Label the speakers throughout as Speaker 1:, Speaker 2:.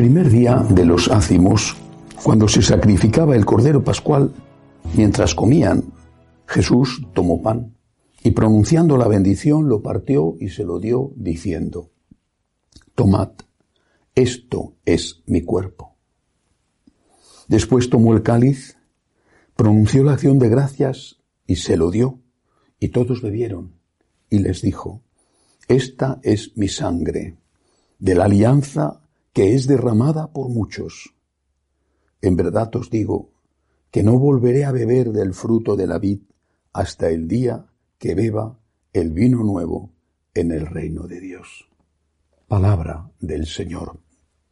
Speaker 1: Primer día de los ácimos, cuando se sacrificaba el cordero pascual, mientras comían, Jesús tomó pan y pronunciando la bendición lo partió y se lo dio diciendo, Tomad, esto es mi cuerpo. Después tomó el cáliz, pronunció la acción de gracias y se lo dio, y todos bebieron, y les dijo, Esta es mi sangre, de la alianza que es derramada por muchos. En verdad os digo que no volveré a beber del fruto de la vid hasta el día que beba el vino nuevo en el reino de Dios. Palabra del Señor.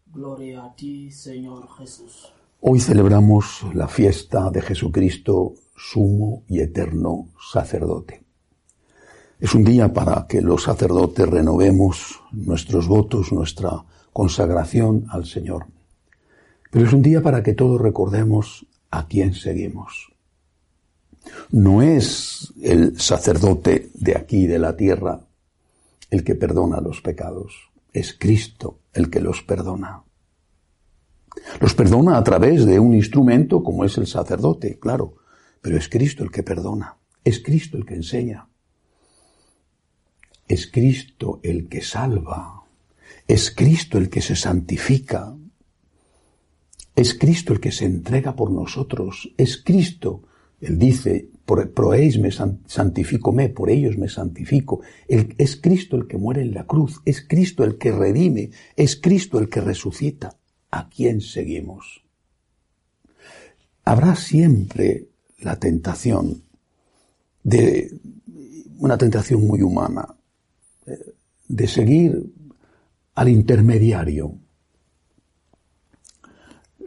Speaker 2: Gloria a ti, Señor Jesús.
Speaker 1: Hoy celebramos la fiesta de Jesucristo, sumo y eterno sacerdote. Es un día para que los sacerdotes renovemos nuestros votos, nuestra consagración al Señor. Pero es un día para que todos recordemos a quién seguimos. No es el sacerdote de aquí, de la tierra, el que perdona los pecados. Es Cristo el que los perdona. Los perdona a través de un instrumento como es el sacerdote, claro, pero es Cristo el que perdona, es Cristo el que enseña, es Cristo el que salva, es Cristo el que se santifica, es Cristo el que se entrega por nosotros, es Cristo, Él dice, por, ellos me santifico me, por ellos me santifico. es Cristo el que muere en la cruz, es Cristo el que redime, es Cristo el que resucita. A quién seguimos. Habrá siempre la tentación de una tentación muy humana, eh, de seguir al intermediario.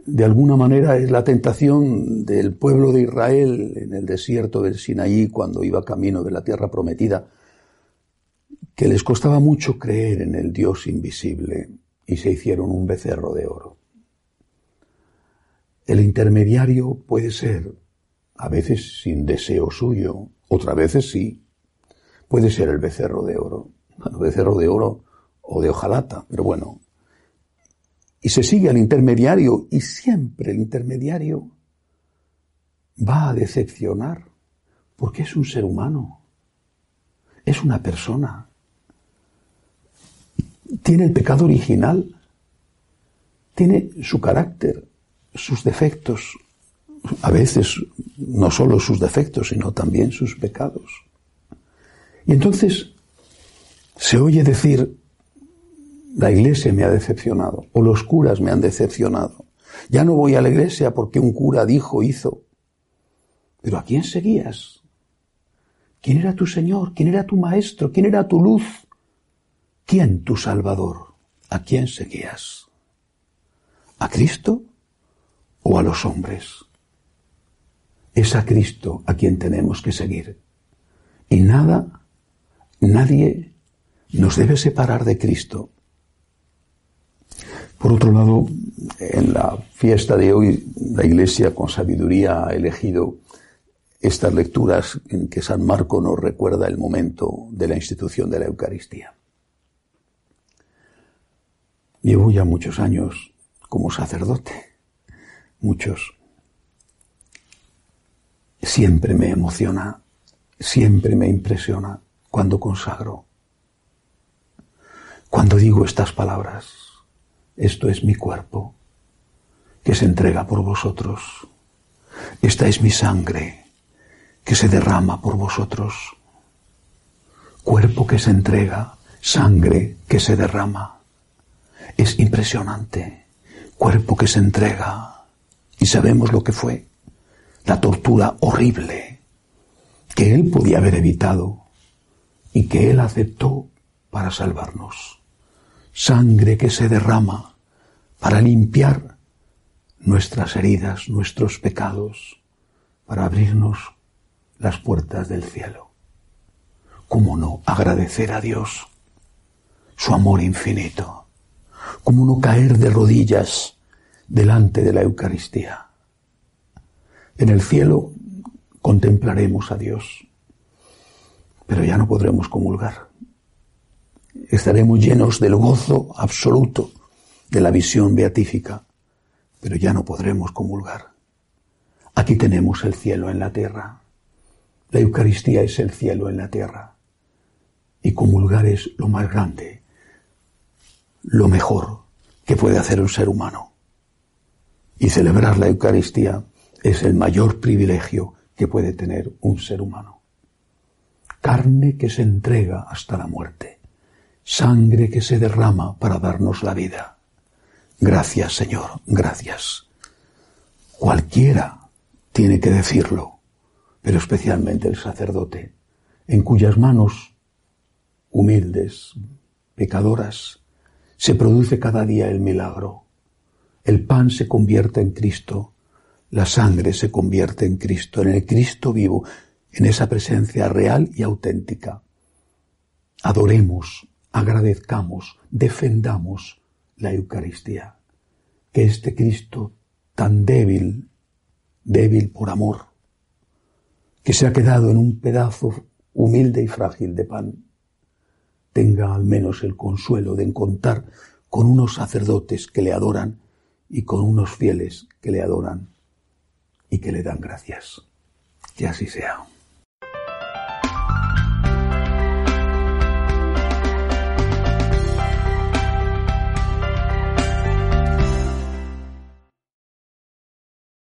Speaker 1: De alguna manera es la tentación del pueblo de Israel en el desierto del Sinaí cuando iba camino de la tierra prometida, que les costaba mucho creer en el Dios invisible y se hicieron un becerro de oro. El intermediario puede ser, a veces sin deseo suyo, otras veces sí. Puede ser el becerro de oro. Bueno, becerro de oro o de hojalata, pero bueno. Y se sigue al intermediario y siempre el intermediario va a decepcionar porque es un ser humano. Es una persona. Tiene el pecado original. Tiene su carácter sus defectos, a veces no solo sus defectos, sino también sus pecados. Y entonces se oye decir, la iglesia me ha decepcionado, o los curas me han decepcionado. Ya no voy a la iglesia porque un cura dijo, hizo. Pero ¿a quién seguías? ¿Quién era tu Señor? ¿Quién era tu Maestro? ¿Quién era tu luz? ¿Quién tu Salvador? ¿A quién seguías? ¿A Cristo? o a los hombres. Es a Cristo a quien tenemos que seguir. Y nada, nadie nos debe separar de Cristo. Por otro lado, en la fiesta de hoy, la Iglesia con sabiduría ha elegido estas lecturas en que San Marco nos recuerda el momento de la institución de la Eucaristía. Llevo ya muchos años como sacerdote muchos. Siempre me emociona, siempre me impresiona cuando consagro, cuando digo estas palabras, esto es mi cuerpo, que se entrega por vosotros, esta es mi sangre, que se derrama por vosotros, cuerpo que se entrega, sangre que se derrama. Es impresionante, cuerpo que se entrega, y sabemos lo que fue. La tortura horrible que Él podía haber evitado y que Él aceptó para salvarnos. Sangre que se derrama para limpiar nuestras heridas, nuestros pecados, para abrirnos las puertas del cielo. ¿Cómo no agradecer a Dios su amor infinito? ¿Cómo no caer de rodillas delante de la Eucaristía. En el cielo contemplaremos a Dios, pero ya no podremos comulgar. Estaremos llenos del gozo absoluto de la visión beatífica, pero ya no podremos comulgar. Aquí tenemos el cielo en la tierra. La Eucaristía es el cielo en la tierra. Y comulgar es lo más grande, lo mejor que puede hacer un ser humano. Y celebrar la Eucaristía es el mayor privilegio que puede tener un ser humano. Carne que se entrega hasta la muerte, sangre que se derrama para darnos la vida. Gracias, Señor, gracias. Cualquiera tiene que decirlo, pero especialmente el sacerdote, en cuyas manos humildes, pecadoras, se produce cada día el milagro. El pan se convierte en Cristo, la sangre se convierte en Cristo, en el Cristo vivo, en esa presencia real y auténtica. Adoremos, agradezcamos, defendamos la Eucaristía. Que este Cristo tan débil, débil por amor, que se ha quedado en un pedazo humilde y frágil de pan, tenga al menos el consuelo de encontrar con unos sacerdotes que le adoran y con unos fieles que le adoran y que le dan gracias. Que así sea.